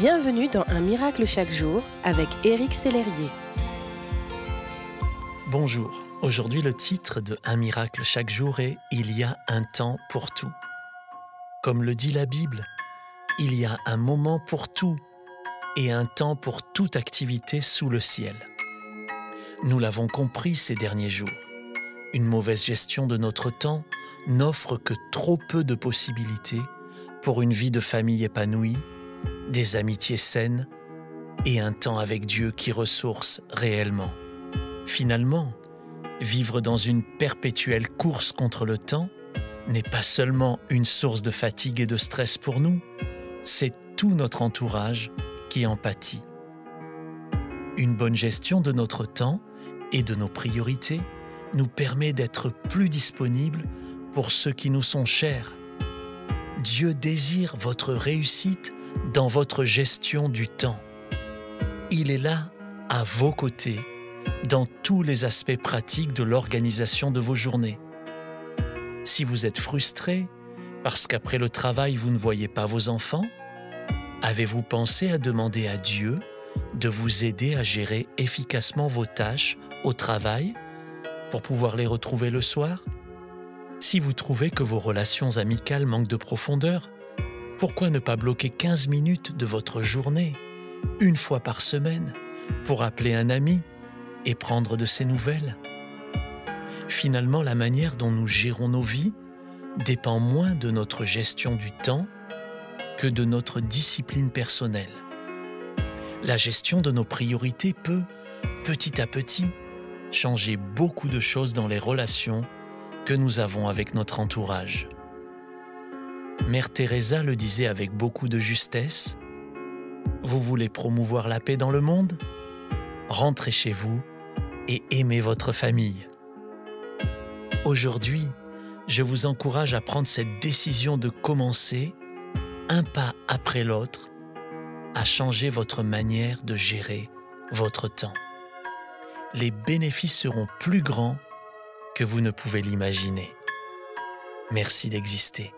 Bienvenue dans Un miracle chaque jour avec Éric Sellerier. Bonjour, aujourd'hui le titre de Un miracle chaque jour est Il y a un temps pour tout. Comme le dit la Bible, il y a un moment pour tout et un temps pour toute activité sous le ciel. Nous l'avons compris ces derniers jours. Une mauvaise gestion de notre temps n'offre que trop peu de possibilités pour une vie de famille épanouie des amitiés saines et un temps avec Dieu qui ressource réellement. Finalement, vivre dans une perpétuelle course contre le temps n'est pas seulement une source de fatigue et de stress pour nous, c'est tout notre entourage qui en pâtit. Une bonne gestion de notre temps et de nos priorités nous permet d'être plus disponibles pour ceux qui nous sont chers. Dieu désire votre réussite dans votre gestion du temps. Il est là, à vos côtés, dans tous les aspects pratiques de l'organisation de vos journées. Si vous êtes frustré parce qu'après le travail vous ne voyez pas vos enfants, avez-vous pensé à demander à Dieu de vous aider à gérer efficacement vos tâches au travail pour pouvoir les retrouver le soir? Si vous trouvez que vos relations amicales manquent de profondeur, pourquoi ne pas bloquer 15 minutes de votre journée, une fois par semaine, pour appeler un ami et prendre de ses nouvelles? Finalement, la manière dont nous gérons nos vies dépend moins de notre gestion du temps que de notre discipline personnelle. La gestion de nos priorités peut, petit à petit, changer beaucoup de choses dans les relations que nous avons avec notre entourage. Mère Teresa le disait avec beaucoup de justesse, Vous voulez promouvoir la paix dans le monde? Rentrez chez vous et aimez votre famille. Aujourd'hui, je vous encourage à prendre cette décision de commencer, un pas après l'autre, à changer votre manière de gérer votre temps. Les bénéfices seront plus grands que vous ne pouvez l'imaginer. Merci d'exister.